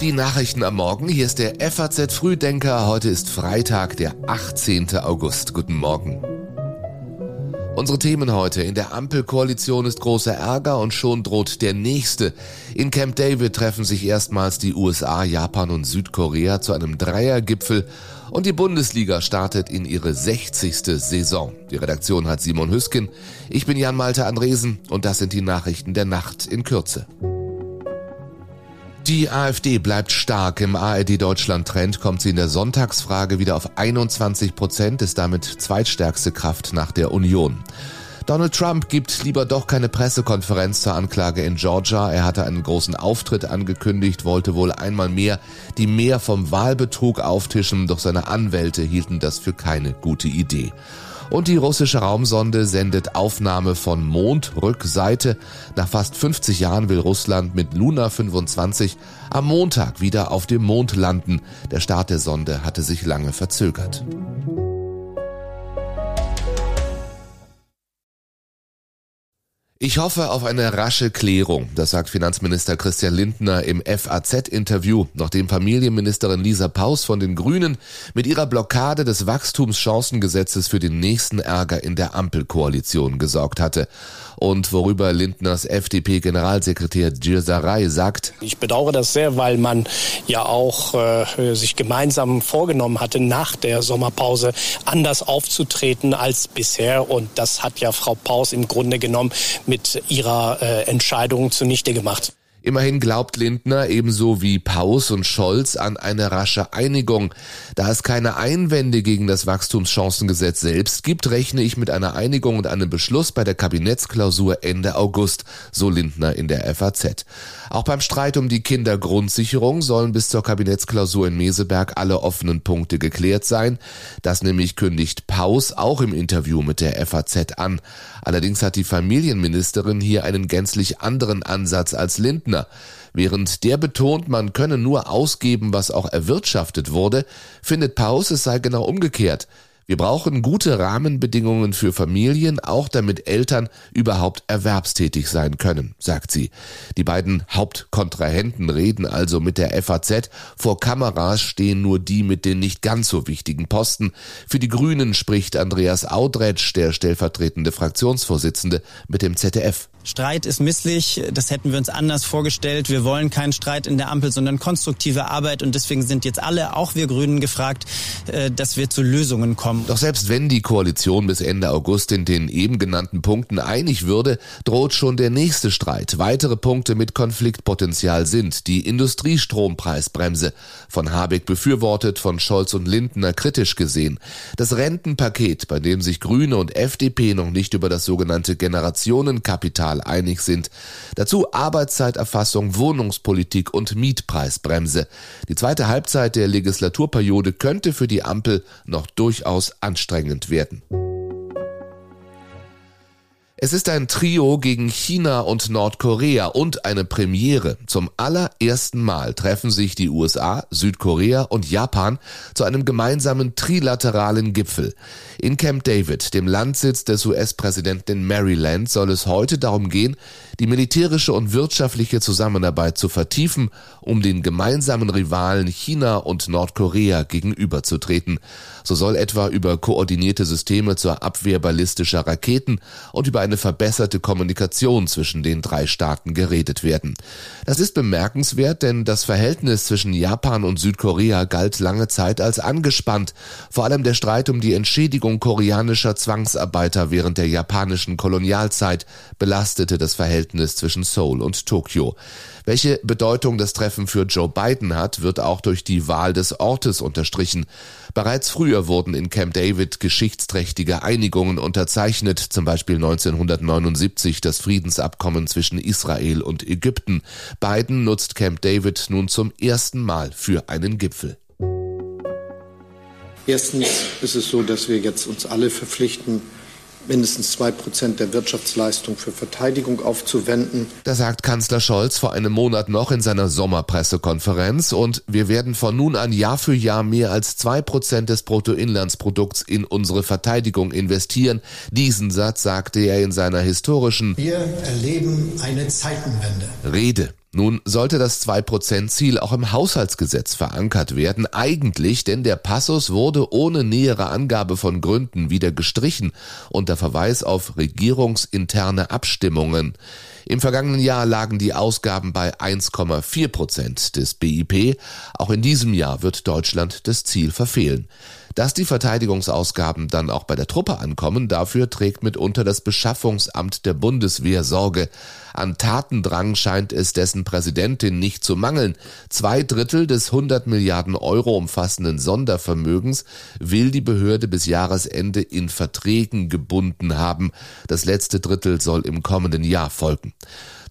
Die Nachrichten am Morgen. Hier ist der FAZ Frühdenker. Heute ist Freitag, der 18. August. Guten Morgen. Unsere Themen heute. In der Ampelkoalition ist großer Ärger und schon droht der nächste. In Camp David treffen sich erstmals die USA, Japan und Südkorea zu einem Dreiergipfel und die Bundesliga startet in ihre 60. Saison. Die Redaktion hat Simon Hüsken. Ich bin Jan Malte Andresen und das sind die Nachrichten der Nacht in Kürze. Die AfD bleibt stark. Im ARD Deutschland Trend kommt sie in der Sonntagsfrage wieder auf 21 Prozent, ist damit zweitstärkste Kraft nach der Union. Donald Trump gibt lieber doch keine Pressekonferenz zur Anklage in Georgia. Er hatte einen großen Auftritt angekündigt, wollte wohl einmal mehr die Mehr vom Wahlbetrug auftischen, doch seine Anwälte hielten das für keine gute Idee. Und die russische Raumsonde sendet Aufnahme von Mondrückseite. Nach fast 50 Jahren will Russland mit Luna 25 am Montag wieder auf dem Mond landen. Der Start der Sonde hatte sich lange verzögert. Ich hoffe auf eine rasche Klärung, das sagt Finanzminister Christian Lindner im FAZ-Interview, nachdem Familienministerin Lisa Paus von den Grünen mit ihrer Blockade des Wachstumschancengesetzes für den nächsten Ärger in der Ampelkoalition gesorgt hatte und worüber Lindners FDP-Generalsekretär Gilsaray sagt. Ich bedauere das sehr, weil man ja auch äh, sich gemeinsam vorgenommen hatte, nach der Sommerpause anders aufzutreten als bisher. Und das hat ja Frau Paus im Grunde genommen mit ihrer äh, Entscheidung zunichte gemacht. Immerhin glaubt Lindner ebenso wie Paus und Scholz an eine rasche Einigung. Da es keine Einwände gegen das Wachstumschancengesetz selbst gibt, rechne ich mit einer Einigung und einem Beschluss bei der Kabinettsklausur Ende August, so Lindner in der FAZ. Auch beim Streit um die Kindergrundsicherung sollen bis zur Kabinettsklausur in Meseberg alle offenen Punkte geklärt sein. Das nämlich kündigt Paus auch im Interview mit der FAZ an. Allerdings hat die Familienministerin hier einen gänzlich anderen Ansatz als Lindner. Lindner. Während der betont, man könne nur ausgeben, was auch erwirtschaftet wurde, findet Paus, es sei genau umgekehrt. Wir brauchen gute Rahmenbedingungen für Familien, auch damit Eltern überhaupt erwerbstätig sein können, sagt sie. Die beiden Hauptkontrahenten reden also mit der FAZ. Vor Kameras stehen nur die mit den nicht ganz so wichtigen Posten. Für die Grünen spricht Andreas Audretsch, der stellvertretende Fraktionsvorsitzende, mit dem ZDF. Streit ist misslich, das hätten wir uns anders vorgestellt. Wir wollen keinen Streit in der Ampel, sondern konstruktive Arbeit und deswegen sind jetzt alle, auch wir Grünen, gefragt, äh, dass wir zu Lösungen kommen. Doch selbst wenn die Koalition bis Ende August in den eben genannten Punkten einig würde, droht schon der nächste Streit. Weitere Punkte mit Konfliktpotenzial sind die Industriestrompreisbremse, von Habeck befürwortet, von Scholz und Lindner kritisch gesehen, das Rentenpaket, bei dem sich Grüne und FDP noch nicht über das sogenannte Generationenkapital einig sind. Dazu Arbeitszeiterfassung, Wohnungspolitik und Mietpreisbremse. Die zweite Halbzeit der Legislaturperiode könnte für die Ampel noch durchaus anstrengend werden. Es ist ein Trio gegen China und Nordkorea und eine Premiere. Zum allerersten Mal treffen sich die USA, Südkorea und Japan zu einem gemeinsamen trilateralen Gipfel. In Camp David, dem Landsitz des US-Präsidenten Maryland, soll es heute darum gehen, die militärische und wirtschaftliche Zusammenarbeit zu vertiefen, um den gemeinsamen Rivalen China und Nordkorea gegenüberzutreten. So soll etwa über koordinierte Systeme zur Abwehr ballistischer Raketen und über eine verbesserte Kommunikation zwischen den drei Staaten geredet werden. Das ist bemerkenswert, denn das Verhältnis zwischen Japan und Südkorea galt lange Zeit als angespannt. Vor allem der Streit um die Entschädigung koreanischer Zwangsarbeiter während der japanischen Kolonialzeit belastete das Verhältnis zwischen Seoul und Tokio. Welche Bedeutung das Treffen für Joe Biden hat, wird auch durch die Wahl des Ortes unterstrichen. Bereits früher wurden in Camp David geschichtsträchtige Einigungen unterzeichnet, zum Beispiel 1979 das Friedensabkommen zwischen Israel und Ägypten. Biden nutzt Camp David nun zum ersten Mal für einen Gipfel. Erstens ist es so, dass wir jetzt uns alle verpflichten, mindestens zwei Prozent der Wirtschaftsleistung für Verteidigung aufzuwenden. Da sagt Kanzler Scholz vor einem Monat noch in seiner Sommerpressekonferenz und wir werden von nun an Jahr für Jahr mehr als zwei Prozent des Bruttoinlandsprodukts in unsere Verteidigung investieren. Diesen Satz sagte er in seiner historischen Wir erleben eine Zeitenwende. Rede. Nun sollte das 2%-Ziel auch im Haushaltsgesetz verankert werden, eigentlich, denn der Passus wurde ohne nähere Angabe von Gründen wieder gestrichen unter Verweis auf regierungsinterne Abstimmungen. Im vergangenen Jahr lagen die Ausgaben bei 1,4 Prozent des BIP. Auch in diesem Jahr wird Deutschland das Ziel verfehlen. Dass die Verteidigungsausgaben dann auch bei der Truppe ankommen, dafür trägt mitunter das Beschaffungsamt der Bundeswehr Sorge. An Tatendrang scheint es dessen Präsidentin nicht zu mangeln. Zwei Drittel des 100 Milliarden Euro umfassenden Sondervermögens will die Behörde bis Jahresende in Verträgen gebunden haben. Das letzte Drittel soll im kommenden Jahr folgen.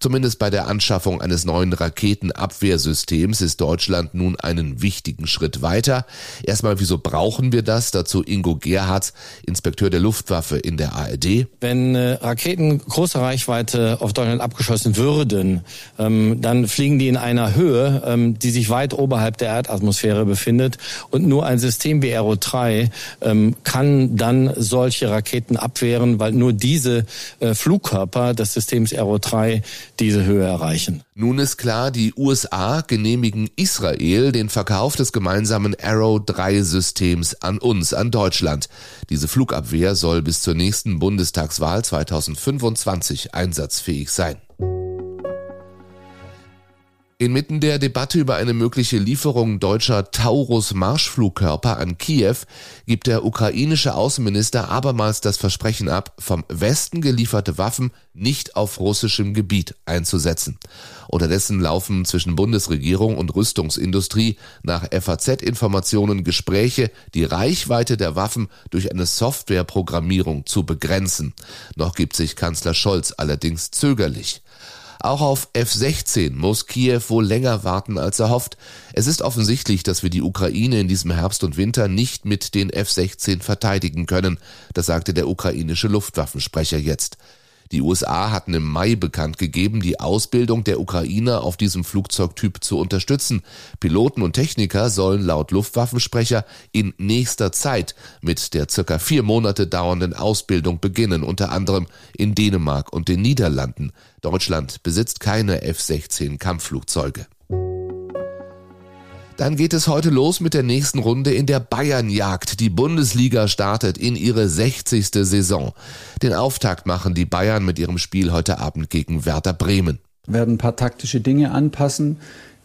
Zumindest bei der Anschaffung eines neuen Raketenabwehrsystems ist Deutschland nun einen wichtigen Schritt weiter. Erstmal, wieso brauchen wir das? Dazu Ingo Gerhardt, Inspekteur der Luftwaffe in der ARD. Wenn äh, Raketen großer Reichweite auf Deutschland abgeschossen würden, ähm, dann fliegen die in einer Höhe, ähm, die sich weit oberhalb der Erdatmosphäre befindet. Und nur ein System wie Aero 3 ähm, kann dann solche Raketen abwehren, weil nur diese äh, Flugkörper des Systems Aero 3 diese Höhe erreichen. Nun ist klar, die USA genehmigen Israel den Verkauf des gemeinsamen Arrow 3 Systems an uns, an Deutschland. Diese Flugabwehr soll bis zur nächsten Bundestagswahl 2025 einsatzfähig sein. Inmitten der Debatte über eine mögliche Lieferung deutscher Taurus-Marschflugkörper an Kiew gibt der ukrainische Außenminister abermals das Versprechen ab, vom Westen gelieferte Waffen nicht auf russischem Gebiet einzusetzen. Unterdessen laufen zwischen Bundesregierung und Rüstungsindustrie nach FAZ-Informationen Gespräche, die Reichweite der Waffen durch eine Softwareprogrammierung zu begrenzen. Noch gibt sich Kanzler Scholz allerdings zögerlich. Auch auf F-16 muss Kiew wohl länger warten als erhofft. Es ist offensichtlich, dass wir die Ukraine in diesem Herbst und Winter nicht mit den F-16 verteidigen können. Das sagte der ukrainische Luftwaffensprecher jetzt. Die USA hatten im Mai bekannt gegeben, die Ausbildung der Ukrainer auf diesem Flugzeugtyp zu unterstützen. Piloten und Techniker sollen laut Luftwaffensprecher in nächster Zeit mit der circa vier Monate dauernden Ausbildung beginnen, unter anderem in Dänemark und den Niederlanden. Deutschland besitzt keine F-16 Kampfflugzeuge. Dann geht es heute los mit der nächsten Runde in der Bayernjagd. Die Bundesliga startet in ihre 60. Saison. Den Auftakt machen die Bayern mit ihrem Spiel heute Abend gegen Werder Bremen. Werden ein paar taktische Dinge anpassen,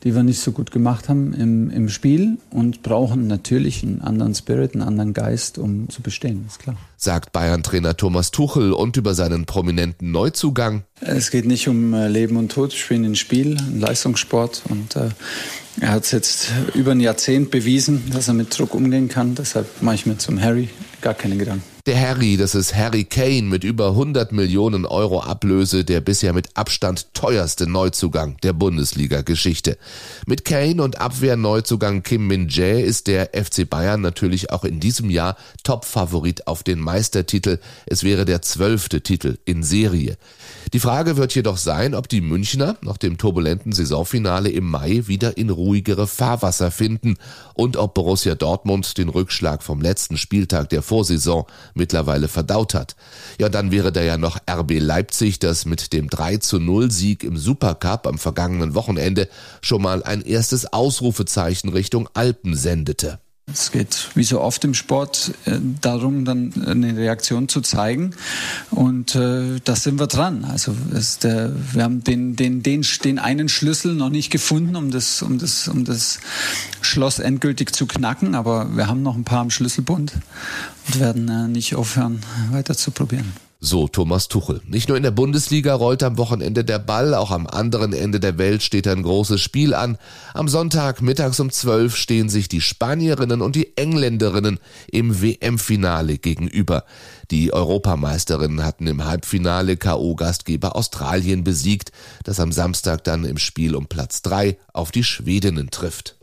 die wir nicht so gut gemacht haben im, im Spiel und brauchen natürlich einen anderen Spirit, einen anderen Geist, um zu bestehen, ist klar. Sagt Bayern-Trainer Thomas Tuchel und über seinen prominenten Neuzugang. Es geht nicht um äh, Leben und Tod, wir spielen ein Spiel, ein Leistungssport und äh, er hat es jetzt über ein Jahrzehnt bewiesen, dass er mit Druck umgehen kann. Deshalb mache ich mir zum Harry gar keine Gedanken. Der Harry, das ist Harry Kane mit über 100 Millionen Euro Ablöse, der bisher mit Abstand teuerste Neuzugang der Bundesliga-Geschichte. Mit Kane und Abwehrneuzugang Kim Min-jae ist der FC Bayern natürlich auch in diesem Jahr Topfavorit auf den Meistertitel. Es wäre der zwölfte Titel in Serie. Die Frage wird jedoch sein, ob die Münchner nach dem turbulenten Saisonfinale im Mai wieder in ruhigere Fahrwasser finden und ob Borussia Dortmund den Rückschlag vom letzten Spieltag der Vorsaison mittlerweile verdaut hat. Ja, dann wäre da ja noch RB Leipzig, das mit dem 3 zu 0 Sieg im Supercup am vergangenen Wochenende schon mal ein erstes Ausrufezeichen Richtung Alpen sendete. Es geht wie so oft im Sport äh, darum, dann eine Reaktion zu zeigen. Und äh, da sind wir dran. Also der, wir haben den, den, den, den einen Schlüssel noch nicht gefunden, um das, um, das, um das Schloss endgültig zu knacken. Aber wir haben noch ein paar am Schlüsselbund und werden äh, nicht aufhören, weiter zu probieren. So Thomas Tuchel. Nicht nur in der Bundesliga rollt am Wochenende der Ball, auch am anderen Ende der Welt steht ein großes Spiel an. Am Sonntag mittags um 12 stehen sich die Spanierinnen und die Engländerinnen im WM-Finale gegenüber. Die Europameisterinnen hatten im Halbfinale KO-Gastgeber Australien besiegt, das am Samstag dann im Spiel um Platz 3 auf die Schwedinnen trifft.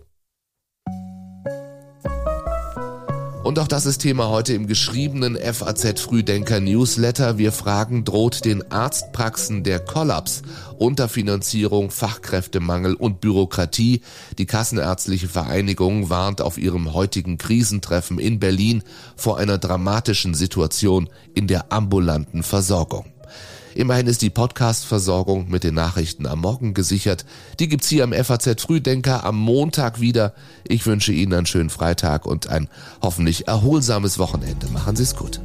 Und auch das ist Thema heute im geschriebenen FAZ Frühdenker Newsletter. Wir fragen, droht den Arztpraxen der Kollaps, Unterfinanzierung, Fachkräftemangel und Bürokratie? Die Kassenärztliche Vereinigung warnt auf ihrem heutigen Krisentreffen in Berlin vor einer dramatischen Situation in der ambulanten Versorgung. Immerhin ist die Podcast-Versorgung mit den Nachrichten am Morgen gesichert. Die gibt's hier am FAZ Frühdenker am Montag wieder. Ich wünsche Ihnen einen schönen Freitag und ein hoffentlich erholsames Wochenende. Machen Sie's gut.